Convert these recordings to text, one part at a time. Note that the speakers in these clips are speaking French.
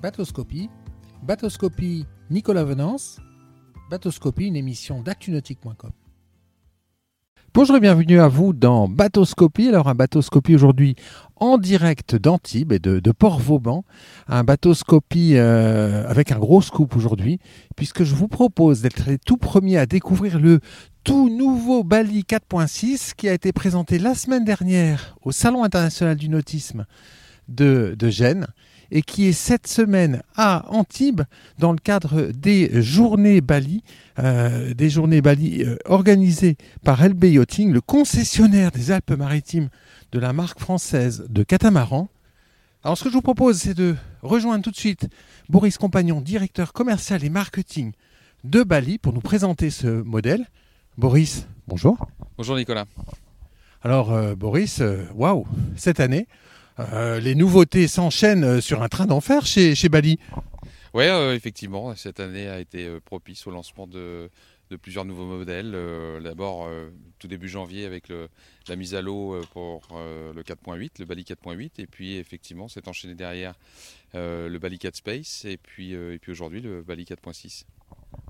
Bateauscopie. Bateauscopie Nicolas Venance. Bateauscopie, une émission d'actunautique.com. Bonjour et bienvenue à vous dans Bateauscopie. Alors un Bateauscopie aujourd'hui en direct d'Antibes et de, Port-Vauban. Un Bateauscopie euh, avec un gros scoop aujourd'hui puisque je vous propose d'être les tout premiers à découvrir le tout nouveau Bali 4.6 qui a été présenté la semaine dernière au Salon international du nautisme de Gênes et qui est cette semaine à Antibes dans le cadre des journées Bali, euh, des journées Bali euh, organisées par LB Yachting, le concessionnaire des Alpes-Maritimes de la marque française de catamaran. Alors ce que je vous propose, c'est de rejoindre tout de suite Boris Compagnon, directeur commercial et marketing de Bali, pour nous présenter ce modèle. Boris, bonjour. Bonjour Nicolas. Alors euh, Boris, waouh, cette année, euh, les nouveautés s'enchaînent euh, sur un train d'enfer chez, chez Bali. Oui, euh, effectivement, cette année a été propice au lancement de, plusieurs nouveaux modèles. D'abord, tout début janvier, avec la mise à l'eau pour le 4.8, le Bali 4.8, et puis effectivement, c'est enchaîné derrière le Bali 4 Space, et puis, et puis aujourd'hui, le Bali 4.6.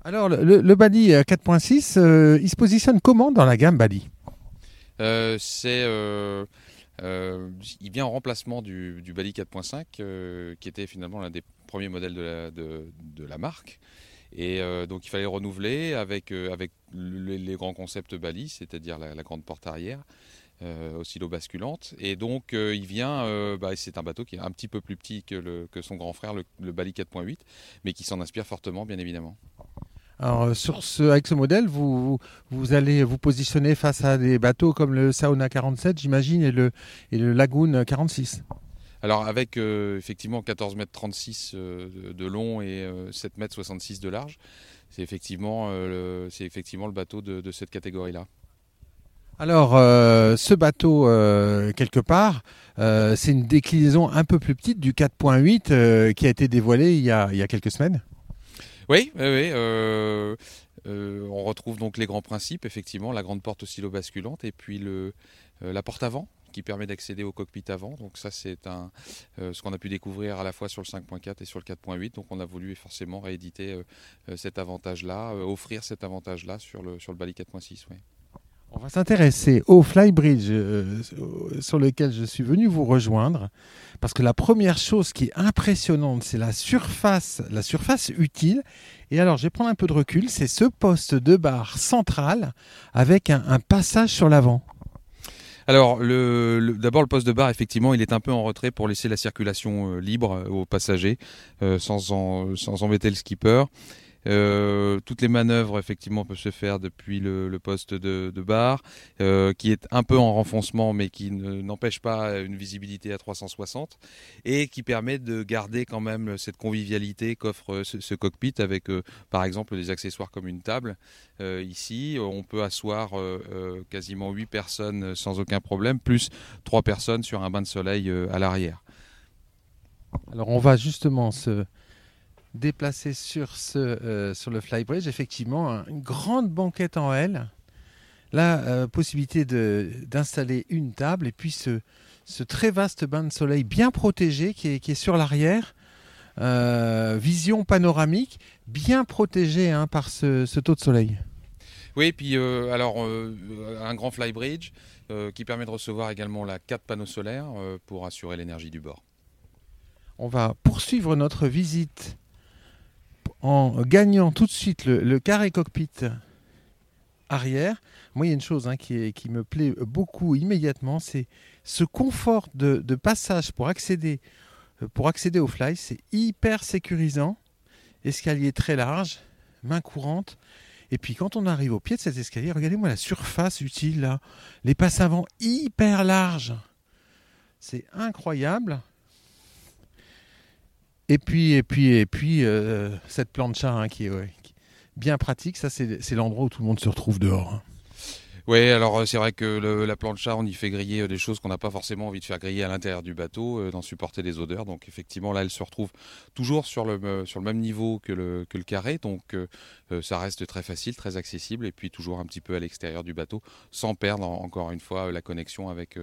Alors, le, le Bali 4.6, il se positionne comment dans la gamme Bali? C'est euh, il vient en remplacement du, Bali 4.5, euh, qui était finalement l'un des premiers modèles de la, marque. Et euh, donc il fallait renouveler avec, les, grands concepts Bali, c'est-à-dire la, grande porte arrière, oscillo-basculante. Et donc il vient, bah, c'est un bateau qui est un petit peu plus petit que, son grand frère, le Bali 4.8, mais qui s'en inspire fortement, bien évidemment. Alors, euh, sur ce, avec ce modèle, vous, vous, allez vous positionner face à des bateaux comme le Sauna 47, j'imagine, et le, et le Lagoon 46. Alors avec euh, effectivement 14 mètres 36 euh, de, long et 7 mètres 66 de large, c'est effectivement, c'est effectivement le bateau de, de cette catégorie-là. Alors, ce bateau, quelque part, c'est une déclinaison un peu plus petite du 4.8 qui a été dévoilé il y a, il y a quelques semaines oui. Euh, euh, on retrouve donc les grands principes, effectivement, la grande porte oscillo-basculante et puis le, euh, la porte avant qui permet d'accéder au cockpit avant. Donc ça, c'est un, ce qu'on a pu découvrir à la fois sur le 5.4 et sur le 4.8. Donc on a voulu forcément rééditer cet avantage-là, offrir cet avantage-là sur le, sur le Bali 4.6. Oui. On va s'intéresser au flybridge euh, sur lequel je suis venu vous rejoindre parce que la première chose qui est impressionnante, c'est la surface, la surface utile. Et alors, je vais prendre un peu de recul, c'est ce poste de barre central avec un, passage sur l'avant. Alors, le, d'abord, le poste de barre, effectivement, il est un peu en retrait pour laisser la circulation euh, libre aux passagers euh, sans, sans embêter le skipper. Euh, toutes les manœuvres effectivement peuvent se faire depuis le, poste de, barre, euh, qui est un peu en renfoncement, mais qui n'empêche pas une visibilité à 360 et qui permet de garder quand même cette convivialité qu'offre ce, cockpit avec, euh, par exemple, des accessoires comme une table. ici, on peut asseoir quasiment 8 personnes sans aucun problème, plus 3 personnes sur un bain de soleil à l'arrière. Alors on va justement se déplacé sur, ce, euh, sur le flybridge, effectivement, une grande banquette en L, la euh, possibilité d'installer une table et puis ce, ce, très vaste bain de soleil bien protégé qui est, qui est sur l'arrière. Euh, vision panoramique bien protégée hein, par ce, ce, taux de soleil. Oui, puis alors un grand flybridge qui permet de recevoir également la 4 panneaux solaires pour assurer l'énergie du bord. On va poursuivre notre visite en gagnant tout de suite le, carré cockpit arrière, moi il y a une chose hein, qui, me plaît beaucoup immédiatement, c'est ce confort de, passage pour accéder, euh, pour accéder au fly, c'est hyper sécurisant, escalier très large, main courante, et puis quand on arrive au pied de cet escalier, regardez-moi la surface utile là, les passes avant hyper larges, c'est incroyable. Et puis, et puis, et puis euh, cette plancha hein, qui est bien pratique, ça c'est l'endroit où tout le monde se retrouve dehors. Hein. Oui, alors euh, c'est vrai que la plancha, on y fait griller euh, des choses qu'on n'a pas forcément envie de faire griller à l'intérieur du bateau, d'en supporter des odeurs. Donc effectivement, là, elle se retrouve toujours sur le, le même niveau le, que le carré. Donc ça reste très facile, très accessible, et puis toujours un petit peu à l'extérieur du bateau, sans perdre encore une fois la connexion avec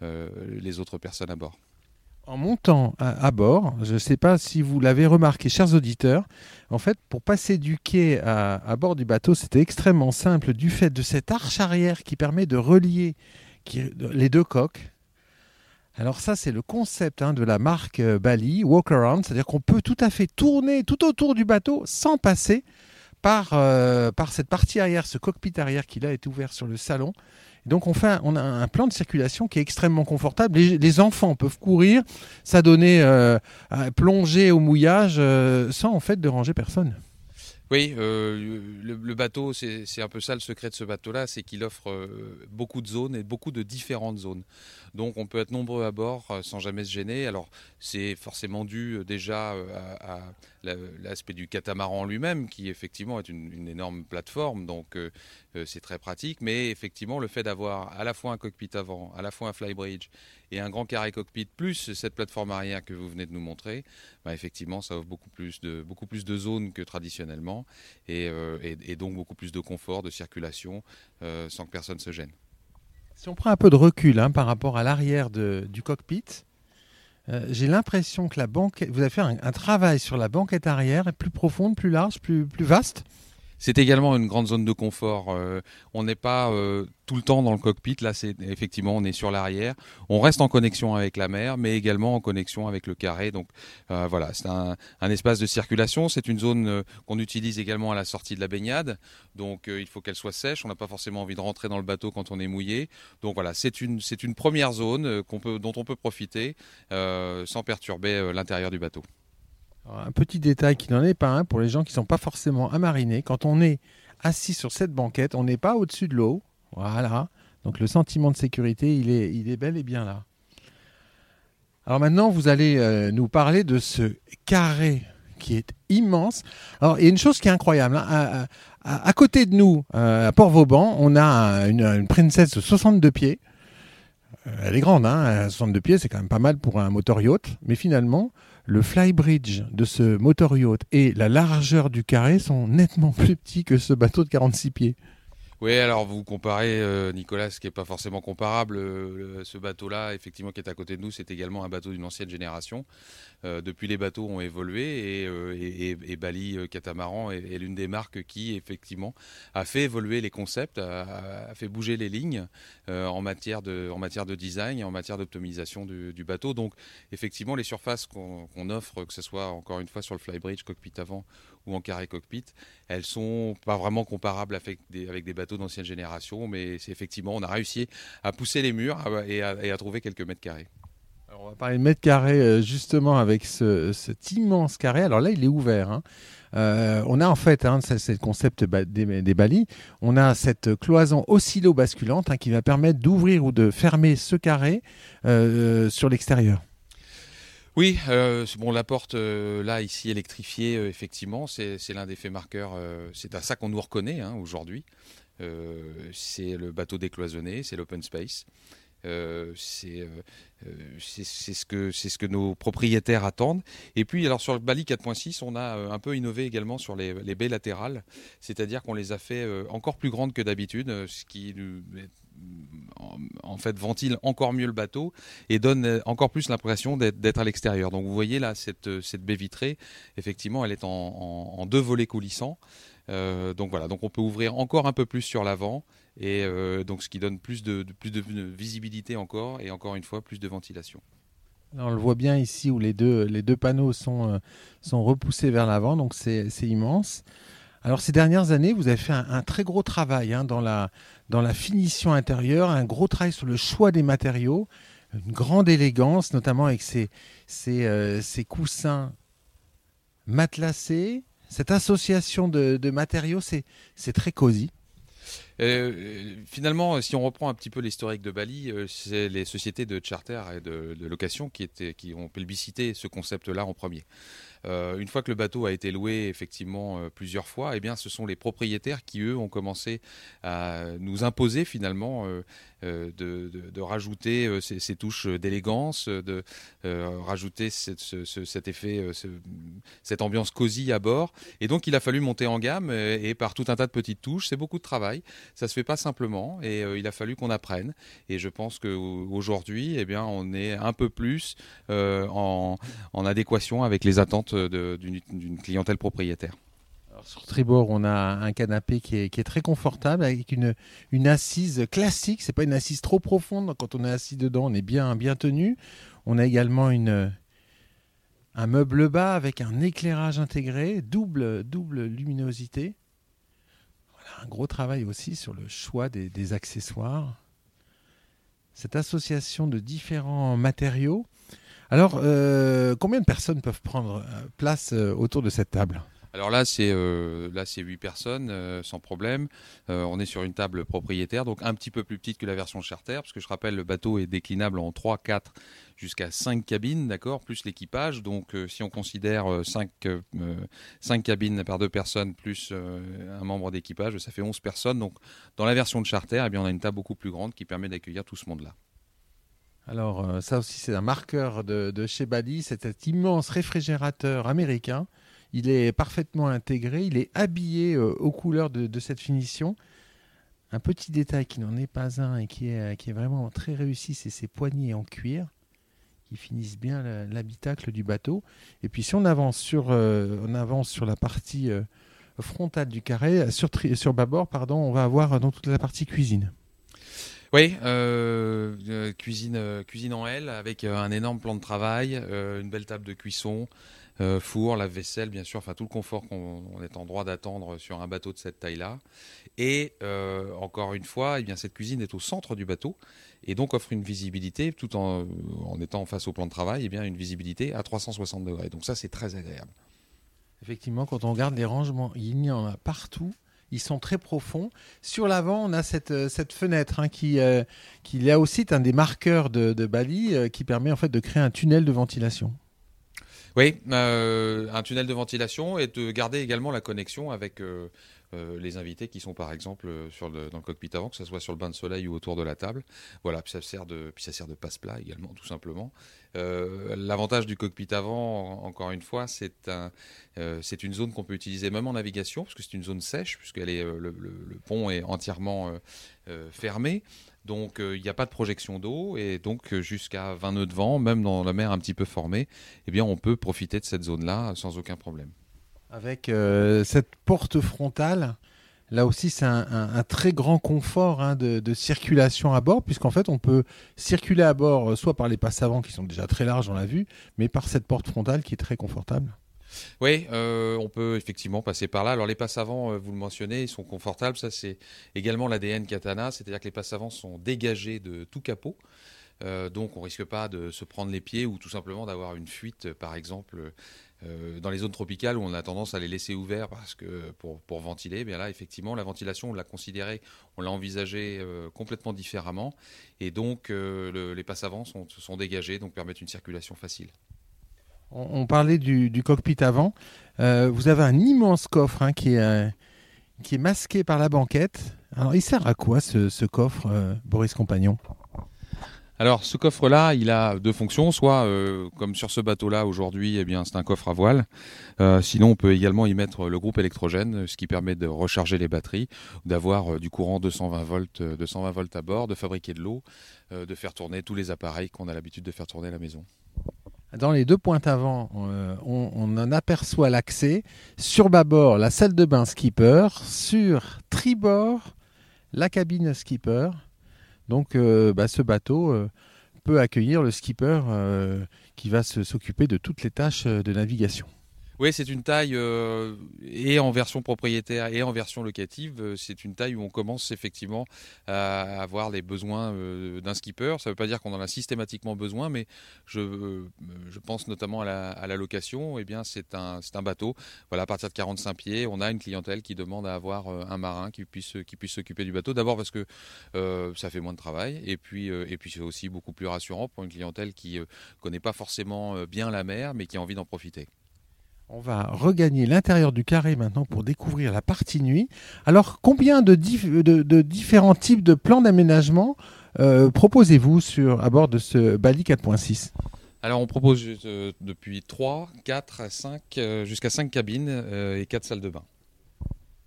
les autres personnes à bord. En montant à, bord, je ne sais pas si vous l'avez remarqué, chers auditeurs, en fait, pour passer du quai à, bord du bateau, c'était extrêmement simple du fait de cette arche arrière qui permet de relier les deux coques. Alors ça, c'est le concept hein, de la marque euh, Bali, Walk Around, c'est-à-dire qu'on peut tout à fait tourner tout autour du bateau sans passer par, euh, par cette partie arrière, ce cockpit arrière qui là est ouvert sur le salon. Donc on, fait on a un plan de circulation qui est extrêmement confortable. Les, enfants peuvent courir, s'adonner, euh, plonger au mouillage euh, sans en fait déranger personne. Oui, euh, le, bateau, c'est un peu ça le secret de ce bateau-là, c'est qu'il offre euh, beaucoup de zones et beaucoup de différentes zones. Donc on peut être nombreux à bord sans jamais se gêner. Alors c'est forcément dû déjà à, l'aspect du catamaran lui-même, qui effectivement est une, énorme plateforme, donc c'est très pratique. Mais effectivement, le fait d'avoir à la fois un cockpit avant, à la fois un flybridge et un grand carré cockpit plus cette plateforme arrière que vous venez de nous montrer, bah, effectivement, ça offre beaucoup plus de, beaucoup plus de zones que traditionnellement euh, et, donc beaucoup plus de confort, de circulation euh, sans que personne se gêne. Si on prend un peu de recul hein, par rapport à l'arrière du cockpit, euh, j'ai l'impression que la banquette, vous avez fait un, travail sur la banquette arrière, plus profonde, plus large, plus, plus vaste. C'est également une grande zone de confort. on n'est pas tout le temps dans le cockpit. Là, c'est effectivement, on est sur l'arrière. On reste en connexion avec la mer, mais également en connexion avec le carré. Donc euh, voilà, c'est un, espace de circulation. C'est une zone euh, qu'on utilise également à la sortie de la baignade. Donc euh, il faut qu'elle soit sèche. On n'a pas forcément envie de rentrer dans le bateau quand on est mouillé. Donc voilà, c'est une, première zone dont on peut profiter sans perturber l'intérieur du bateau. Un petit détail qui n'en est pas un pour les gens qui ne sont pas forcément à mariner. Quand on est assis sur cette banquette, on n'est pas au-dessus de l'eau. Voilà. Donc le sentiment de sécurité, il est, il est bel et bien là. Alors maintenant, vous allez euh, nous parler de ce carré qui est immense. Alors, il y a une chose qui est incroyable. Hein. À, côté de nous, euh, à Port-Vauban, on a une, princesse de 62 pieds. Euh, elle est grande, hein 62 pieds, c'est quand même pas mal pour un moteur yacht. Mais finalement, le flybridge de ce moteur yacht et la largeur du carré sont nettement plus petits que ce bateau de 46 pieds. Oui, alors vous comparez euh, Nicolas, ce qui n'est pas forcément comparable. Euh, ce bateau-là, effectivement, qui est à côté de nous, c'est également un bateau d'une ancienne génération. Euh, depuis, les bateaux ont évolué et, Bali Catamaran est, l'une des marques qui, effectivement, a fait évoluer les concepts, a, fait bouger les lignes en, matière de, design et en matière d'optimisation du, bateau. Donc, effectivement, les surfaces qu'on offre, que ce soit encore une fois sur le flybridge, cockpit avant ou en carré cockpit, elles sont pas vraiment comparables avec des, bateaux d'ancienne génération, mais c'est effectivement, on a réussi à pousser les murs et à, trouver quelques mètres carrés. On va parler de mètres carrés euh, justement avec ce, cet immense carré. Alors là, il est ouvert. Hein. Euh, on a en fait, hein, c'est le concept des, des balis, on a cette cloison oscillo-basculante hein, qui va permettre d'ouvrir ou de fermer ce carré euh, sur l'extérieur. Oui, euh, bon, la porte euh, là ici électrifiée, euh, effectivement, c'est l'un des faits marqueurs. c'est à ça qu'on nous reconnaît hein, aujourd'hui. c'est le bateau décloisonné, c'est l'open space. c'est ce que ce que nos propriétaires attendent. Et puis alors sur le Bali 4.6, on a un peu innové également sur les, les baies latérales, c'est-à-dire qu'on les a fait encore plus grandes que d'habitude, ce qui en fait ventile encore mieux le bateau et donne euh, encore plus l'impression d'être à l'extérieur. Donc vous voyez là cette, euh, cette baie vitrée, effectivement elle est en, deux volets coulissants. Euh, donc voilà, donc on peut ouvrir encore un peu plus sur l'avant et donc ce qui donne plus de, plus de, visibilité encore et encore une fois plus de ventilation. on le voit bien ici où les deux, les deux panneaux sont, sont repoussés vers l'avant, donc c'est immense. Alors ces dernières années, vous avez fait un, très gros travail hein, dans, la, dans la finition intérieure, un gros travail sur le choix des matériaux, une grande élégance, notamment avec ces, ces, euh, coussins matelassés. Cette association de, matériaux, c'est très cosy. Euh, finalement, si on reprend un petit peu l'historique de Bali, euh, c'est les sociétés de charter et de, location qui, qui ont plébiscité ce concept-là en premier. Euh, une fois que le bateau a été loué effectivement euh, plusieurs fois, eh bien, ce sont les propriétaires qui, eux, ont commencé à nous imposer finalement de, de, rajouter ces, touches d'élégance, de rajouter cet effet, cette ambiance cosy à bord. Et donc il a fallu monter en gamme et, par tout un tas de petites touches. C'est beaucoup de travail. Ça se fait pas simplement et il a fallu qu'on apprenne. Et je pense qu'aujourd'hui, eh on est un peu plus en, adéquation avec les attentes d'une clientèle propriétaire. sur tribord, on a un canapé qui est, très confortable avec une, assise classique. C'est pas une assise trop profonde. Quand on est assis dedans, on est bien, bien tenu. On a également une, un meuble bas avec un éclairage intégré, double, double luminosité. Voilà, un gros travail aussi sur le choix des accessoires. Cette association de différents matériaux alors, euh, combien de personnes peuvent prendre euh, place euh, autour de cette table? Alors là, c'est c'est 8 personnes sans problème. on est sur une table propriétaire, donc un petit peu plus petite que la version charter, parce que je rappelle, le bateau est déclinable en 3, 4 jusqu'à 5 cabines, d'accord, plus l'équipage. Donc si on considère 5, 5 cabines par deux personnes plus un membre d'équipage, ça fait 11 personnes. Donc dans la version de charter, eh bien, on a une table beaucoup plus grande qui permet d'accueillir tout ce monde-là. Alors euh, ça aussi c'est un marqueur de, chez Bali, c'est cet immense réfrigérateur américain. Il est parfaitement intégré, il est habillé euh, aux couleurs de, cette finition. Un petit détail qui n'en est pas un et qui est, est vraiment très réussi, c'est ses poignées en cuir qui finissent bien l'habitacle du bateau. Et puis si on avance sur, euh, on avance sur la partie frontale du carré, sur, sur bâbord, pardon, on va avoir dans toute la partie cuisine. Oui, euh, euh, cuisine, euh, cuisine en L avec un énorme plan de travail, une belle table de cuisson, four, lave-vaisselle, bien sûr, enfin tout le confort qu'on est en droit d'attendre sur un bateau de cette taille-là. Et encore une fois, eh bien, cette cuisine est au centre du bateau et donc offre une visibilité, tout en, étant face au plan de travail, eh bien, une visibilité à 360 degrés. Donc ça, c'est très agréable. Effectivement, quand on regarde les rangements, il y en a partout ils sont très profonds. Sur l'avant, on a cette, euh, cette fenêtre hein, qui, euh, qui là aussi un des marqueurs de, Bali euh, qui permet en fait de créer un tunnel de ventilation. Oui, un tunnel de ventilation et de garder également la connexion avec euh, les invités qui sont par exemple euh, sur dans le cockpit avant, que ce soit sur le bain de soleil ou autour de la table. Voilà, puis ça sert de, puis ça sert de passe-plat également, tout simplement. Euh, l'avantage du cockpit avant, encore une fois, c'est un, c'est une zone qu'on peut utiliser même en navigation, parce que c'est une zone sèche, puisque le, pont est entièrement fermé. Donc il n'y a pas de projection d'eau et donc jusqu'à 20 nœuds de vent, même dans la mer un petit peu formée, eh on peut profiter de cette zone-là sans aucun problème. Avec euh, cette porte frontale, là aussi c'est un, très grand confort hein, de, circulation à bord, puisqu'en fait on peut circuler à bord euh, soit par les passes avant qui sont déjà très larges, on l'a vu, mais par cette porte frontale qui est très confortable. Oui, euh, on peut effectivement passer par là. Alors les passes avant, vous le mentionnez, ils sont confortables. Ça c'est également l'ADN Katana, c'est-à-dire que les passes avant sont dégagées de tout capot. donc on risque pas de se prendre les pieds ou tout simplement d'avoir une fuite, par exemple, euh, dans les zones tropicales où on a tendance à les laisser ouverts parce que pour, pour ventiler, eh bien là effectivement la ventilation on l'a considérée, on l'a envisagée euh, complètement différemment et donc euh, les passes avant sont, sont dégagées donc permettent une circulation facile. On, parlait du, cockpit avant. vous avez un immense coffre hein, qui, est, qui est masqué par la banquette. Alors il sert à quoi ce coffre, Boris Compagnon? Alors ce coffre-là, il a deux fonctions. Soit, euh, comme sur ce bateau-là aujourd'hui, eh c'est un coffre à voile. Euh, sinon, on peut également y mettre le groupe électrogène, ce qui permet de recharger les batteries, d'avoir euh, du courant 220 volts, 220 volts à bord, de fabriquer de l'eau, de faire tourner tous les appareils qu'on a l'habitude de faire tourner à la maison. Dans les deux pointes avant, on, on, en aperçoit l'accès. Sur bâbord, la salle de bain skipper. Sur tribord, la cabine skipper. Donc euh, bah, ce bateau euh, peut accueillir le skipper euh, qui va s'occuper de toutes les tâches de navigation. Oui, c'est une taille, euh, et en version propriétaire et en version locative, euh, c'est une taille où on commence effectivement à avoir les besoins euh, d'un skipper. Ça ne veut pas dire qu'on en a systématiquement besoin, mais je, pense notamment à la, location. Eh bien, c'est un, bateau. Voilà, à partir de 45 pieds, on a une clientèle qui demande à avoir un marin qui puisse, s'occuper du bateau. D'abord parce que ça fait moins de travail, et puis c'est aussi beaucoup plus rassurant pour une clientèle qui ne connaît pas forcément bien la mer, mais qui a envie d'en profiter. On va regagner l'intérieur du carré maintenant pour découvrir la partie nuit. Alors, combien de, différents types de plans d'aménagement euh, proposez-vous sur à bord de ce Bali 4.6 Alors on propose euh, depuis 3, 4, 5, jusqu'à 5 cabines et 4 salles de bain.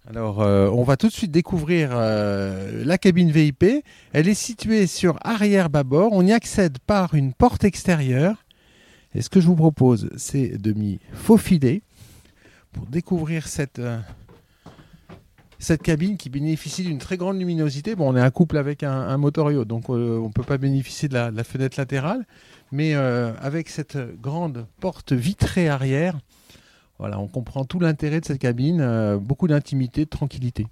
Alors, on va tout de suite découvrir la cabine VIP. Elle est située sur arrière bâbord. On y accède par une porte extérieure. Et ce que je vous propose, c'est de m'y faufiler pour découvrir cette, cette cabine qui bénéficie d'une très grande luminosité. Bon, on est un couple avec un, motorio, donc euh, on ne peut pas bénéficier de la, fenêtre latérale, mais euh, avec cette grande porte vitrée arrière, voilà, on comprend tout l'intérêt de cette cabine, euh, beaucoup d'intimité, de tranquillité.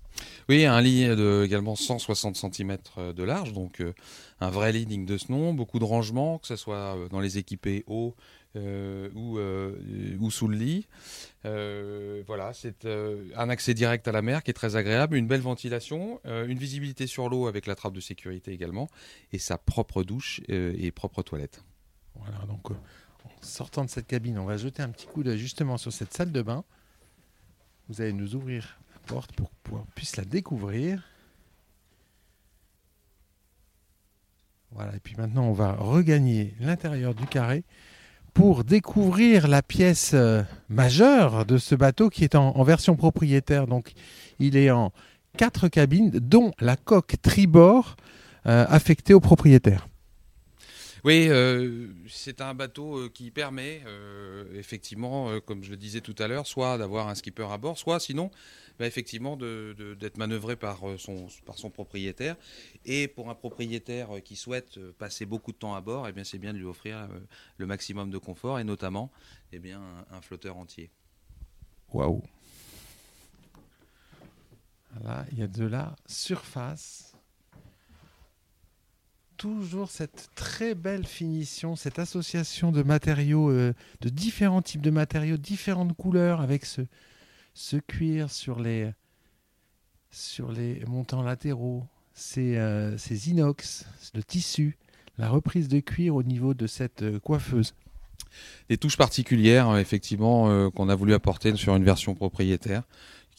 Oui, un lit de également 160 cm de large, donc un vrai lit digne de ce nom, beaucoup de rangements, que ce soit dans les équipés hauts ou, ou sous le lit. Euh, voilà, c'est euh, un accès direct à la mer qui est très agréable, une belle ventilation, euh, une visibilité sur l'eau avec la trappe de sécurité également, et sa propre douche et propre toilette. Voilà, donc en sortant de cette cabine, on va jeter un petit coup d'œil justement sur cette salle de bain. Vous allez nous ouvrir pour qu'on puisse la découvrir. Voilà, et puis maintenant on va regagner l'intérieur du carré pour découvrir la pièce euh, majeure de ce bateau qui est en, version propriétaire. Donc il est en quatre cabines, dont la coque tribord euh, affectée au propriétaire. Oui, euh, c'est un bateau qui permet effectivement, comme je le disais tout à l'heure, soit d'avoir un skipper à bord, soit sinon bah, effectivement d'être manœuvré par euh, son, propriétaire. Et pour un propriétaire euh, qui souhaite euh, passer beaucoup de temps à bord, eh bien c'est bien de lui offrir le maximum de confort et notamment eh bien, un, flotteur entier. Waouh Là, il y a de la surface. Toujours cette très belle finition, cette association de matériaux, de différents types de matériaux, différentes couleurs, avec ce, cuir sur les, montants latéraux, ces, euh, ces inox, le tissu, la reprise de cuir au niveau de cette euh, coiffeuse. Des touches particulières, euh, effectivement, qu'on a voulu apporter sur une version propriétaire,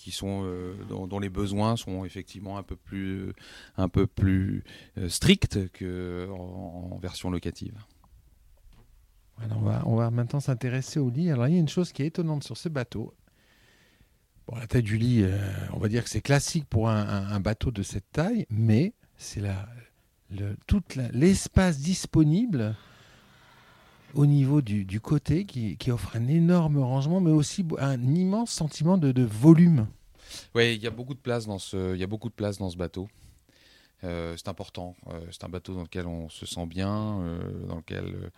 qui sont dont, les besoins sont effectivement un peu plus, un peu plus stricts qu'en en version locative. on, va, on va maintenant s'intéresser au lit. Alors, il y a une chose qui est étonnante sur ce bateau, la taille du lit, euh, on va dire que c'est classique pour un, bateau de cette taille, mais c'est le, tout l'espace disponible au niveau du, côté qui, offre un énorme rangement, mais aussi un immense sentiment de, de volume. Oui, il y a beaucoup de place dans ce, il y a beaucoup de place dans ce bateau. Euh, c'est important. Euh, c'est un bateau dans lequel on se sent bien, euh, dans lequel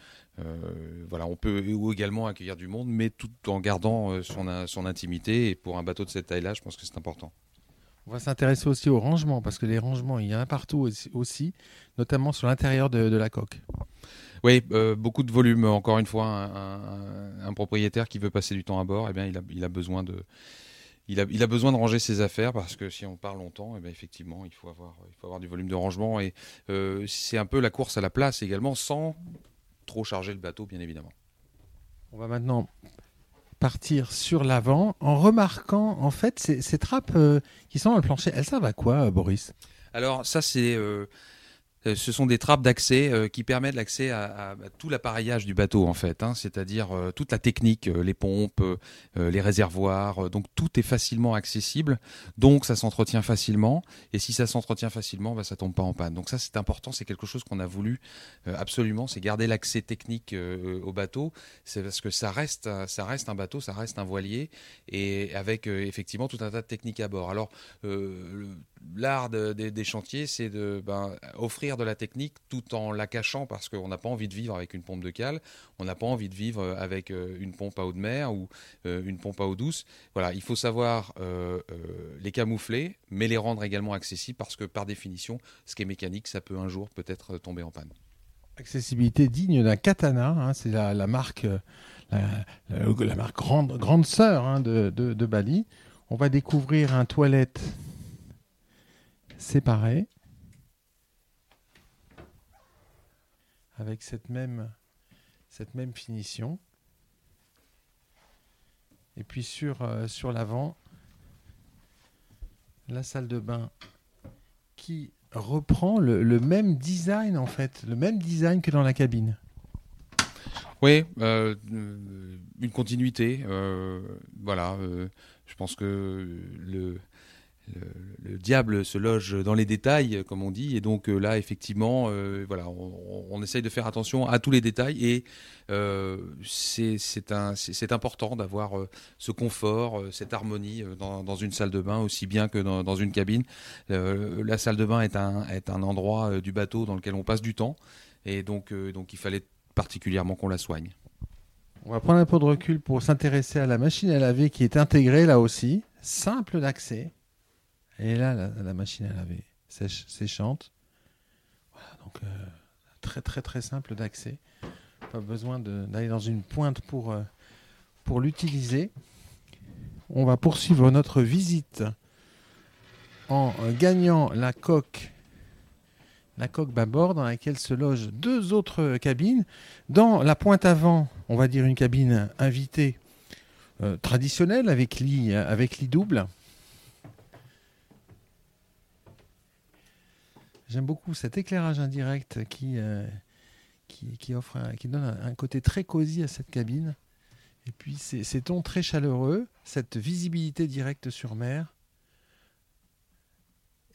voilà, on peut également accueillir du monde, mais tout en gardant son, son intimité. Et pour un bateau de cette taille-là, je pense que c'est important. On va s'intéresser aussi aux rangements, parce que les rangements, il y en a partout aussi, notamment sur l'intérieur de, la coque. Oui, beaucoup de volume. Encore une fois, un, propriétaire qui veut passer du temps à bord, eh bien, il, a, il a besoin de, il a, besoin de ranger ses affaires parce que si on part longtemps, et eh bien effectivement, il faut, avoir, il faut avoir du volume de rangement. Et euh, c'est un peu la course à la place également, sans trop charger le bateau, bien évidemment. On va maintenant partir sur l'avant en remarquant en fait ces, trappes euh, qui sont dans le plancher. Elles servent à quoi, Boris? Alors ça, c'est euh, euh, ce sont des trappes d'accès euh, qui permettent l'accès à, tout l'appareillage du bateau en fait, hein. c'est-à-dire euh, toute la technique, les pompes, les réservoirs, donc tout est facilement accessible, donc ça s'entretient facilement, et si ça s'entretient facilement, bah, ça tombe pas en panne. Donc ça c'est important, c'est quelque chose qu'on a voulu absolument, c'est garder l'accès technique au bateau, c'est parce que ça reste, ça reste un bateau, ça reste un voilier, et avec effectivement tout un tas de techniques à bord. Alors l'art des chantiers, c'est de ben, offrir de la technique tout en la cachant parce qu'on n'a pas envie de vivre avec une pompe de cale, on n'a pas envie de vivre avec euh, une pompe à eau de mer ou euh, une pompe à eau douce. Voilà, il faut savoir euh, les camoufler, mais les rendre également accessibles parce que par définition, ce qui est mécanique, ça peut un jour peut-être tomber en panne. Accessibilité digne d'un katana, hein, c'est la, marque, la, grande, grande sœur hein, de Bali. On va découvrir un toilette séparé avec cette même, cette même finition. Et puis sur, euh, sur l'avant, la salle de bain qui reprend le, le même design en fait, le même design que dans la cabine. Oui, euh, une continuité. euh, voilà, euh, je pense que le, le, le diable se loge dans les détails, comme on dit, et donc euh, là, effectivement, euh, voilà, on, essaye de faire attention à tous les détails, et euh, c'est important d'avoir euh, ce confort, euh, cette harmonie euh, dans, une salle de bain, aussi bien que dans, une cabine. Euh, la salle de bain est un, endroit euh, du bateau dans lequel on passe du temps, et euh, donc il fallait particulièrement qu'on la soigne. On va prendre un peu de recul pour s'intéresser à la machine à laver qui est intégrée là aussi, simple d'accès. Et là, la, machine à laver sèche, séchante. Voilà, donc euh, très très très simple d'accès. Pas besoin d'aller dans une pointe pour, euh, pour l'utiliser. On va poursuivre notre visite en gagnant la coque la coque bâbord dans laquelle se logent deux autres cabines. Dans la pointe avant, on va dire une cabine invitée euh, traditionnelle avec lit, avec lit double. J'aime beaucoup cet éclairage indirect qui, euh, qui, offre qui donne un, côté très cosy à cette cabine. Et puis ces, ces tons très chaleureux, cette visibilité directe sur mer.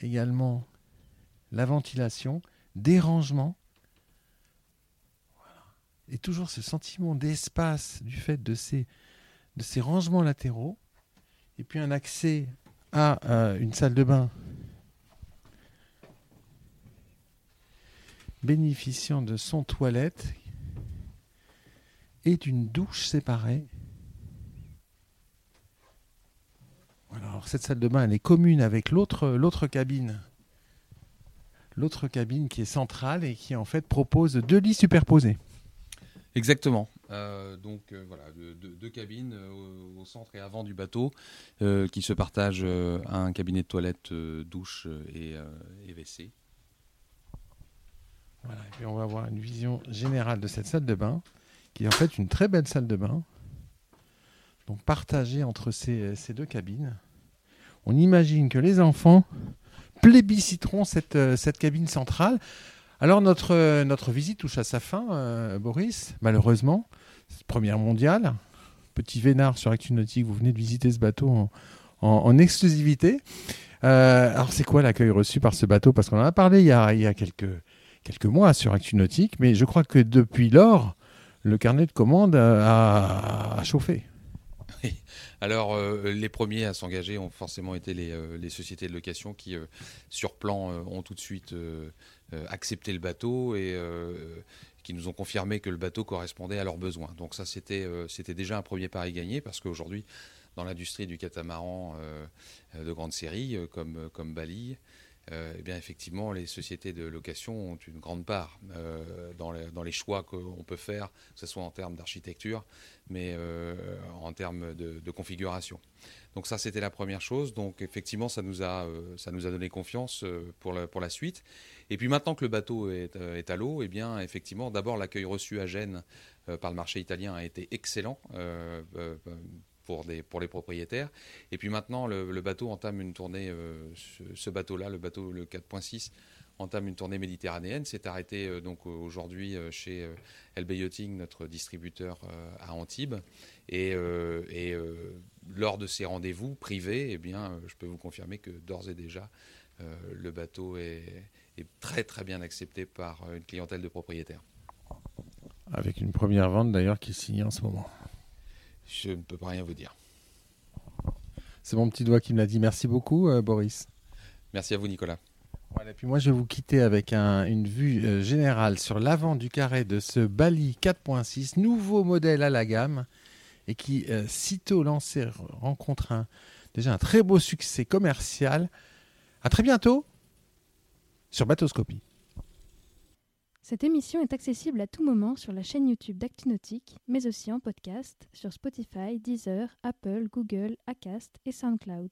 Également la ventilation, des rangements. Voilà. Et toujours ce sentiment d'espace du fait de ces, de ces rangements latéraux. Et puis un accès à euh, une salle de bain bénéficiant de son toilette et d'une douche séparée. Alors cette salle de bain, elle est commune avec l'autre cabine l'autre cabine qui est centrale et qui en fait propose deux lits superposés. Exactement. Euh, donc euh, voilà, deux, cabines euh, au, centre et avant du bateau qui se partagent un cabinet de toilette, douche et WC. Et on va avoir une vision générale de cette salle de bain, qui est en fait une très belle salle de bain, donc partagée entre ces, deux cabines. On imagine que les enfants plébisciteront cette, euh, cabine centrale. Alors notre, visite touche à sa fin, euh, Boris, malheureusement. Première mondiale. Petit vénard sur Actu Nautique, vous venez de visiter ce bateau en exclusivité. Euh, alors c'est quoi l'accueil reçu par ce bateau? Parce qu'on en a parlé il y a, il y a quelques, quelques mois sur Actu Nautique, mais je crois que depuis lors, le carnet de commandes a, chauffé. Alors euh, les premiers à s'engager ont forcément été les, euh, sociétés de location qui, euh, sur plan, ont tout de suite accepté le bateau et qui nous ont confirmé que le bateau correspondait à leurs besoins. Donc ça, c'était déjà un premier pari gagné parce qu'aujourd'hui, dans l'industrie du catamaran de grande série, comme Bali, euh, eh bien effectivement, les sociétés de location ont une grande part euh, dans, les, dans les choix qu'on peut faire, que ce soit en termes d'architecture, mais euh, en termes de, configuration. Donc ça, c'était la première chose. Donc effectivement, ça nous a, ça nous a donné confiance pour la, pour la suite. Et puis maintenant que le bateau est, à l'eau, eh bien effectivement, d'abord l'accueil reçu à Gênes par le marché italien a été excellent. Pour, les propriétaires. Et puis maintenant, le, bateau entame une tournée, euh, ce, bateau-là, le bateau le 4.6, entame une tournée méditerranéenne. C'est arrêté euh, donc aujourd'hui euh, chez LB Yachting, notre distributeur à Antibes. Et, lors de ces rendez-vous privés, eh bien, je peux vous confirmer que d'ores et déjà, le bateau est, très très bien accepté par une clientèle de propriétaires. Avec une première vente d'ailleurs qui est signée en ce moment. Je ne peux pas rien vous dire. C'est mon petit doigt qui me l'a dit. Merci beaucoup, euh, Boris. Merci à vous, Nicolas. Voilà, puis moi, je vais vous quitter avec un- une vue euh, générale sur l'avant du carré de ce Bali 4.6, nouveau modèle à la gamme, et qui, euh, sitôt lancé, rencontre un, déjà un très beau succès commercial. À très bientôt sur Batoscopie. Cette émission est accessible à tout moment sur la chaîne YouTube d'ActuNautique, mais aussi en podcast sur Spotify, Deezer, Apple, Google, Acast et SoundCloud.